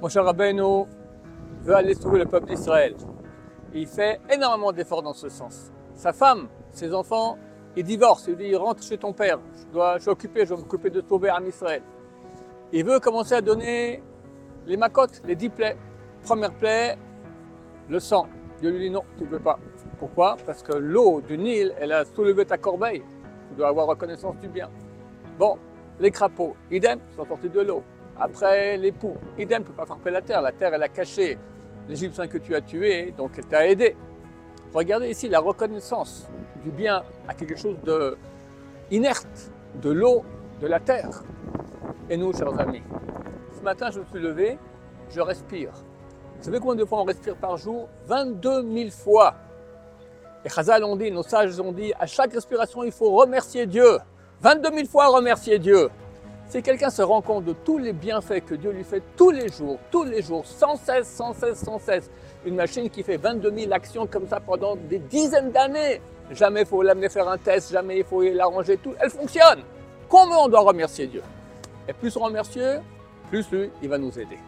Moshe Rabbeinu veut aller sauver le peuple d'Israël. Il fait énormément d'efforts dans ce sens. Sa femme, ses enfants, ils divorcent. Il dit rentre chez ton père. Je, dois, je suis occupé, je vais m'occuper de sauver en Israël. Il veut commencer à donner les macotes, les dix plaies. Première plaie, le sang. Dieu lui dit non, tu ne peux pas. Pourquoi? Parce que l'eau du Nil, elle a soulevé ta corbeille. Tu dois avoir reconnaissance du bien. Bon, les crapauds, idem, sont sortis de l'eau. Après, les poux, idem, ne peut pas frapper la terre. La terre, elle a caché l'Égyptien que tu as tué, donc elle t'a aidé. Regardez ici la reconnaissance du bien à quelque chose de inerte, de l'eau, de la terre. Et nous, chers amis, ce matin, je me suis levé, je respire. Vous savez combien de fois on respire par jour? 22 000 fois. Et Chazal ont dit, nos sages ont dit, à chaque respiration, il faut remercier Dieu. 22 000 fois remercier Dieu. Si quelqu'un se rend compte de tous les bienfaits que Dieu lui fait tous les jours, tous les jours, sans cesse, sans cesse, sans cesse, une machine qui fait 22 000 actions comme ça pendant des dizaines d'années, jamais il faut l'amener faire un test, jamais il faut l'arranger tout, elle fonctionne. Comment on doit remercier Dieu? Et plus on remercie, plus lui, il va nous aider.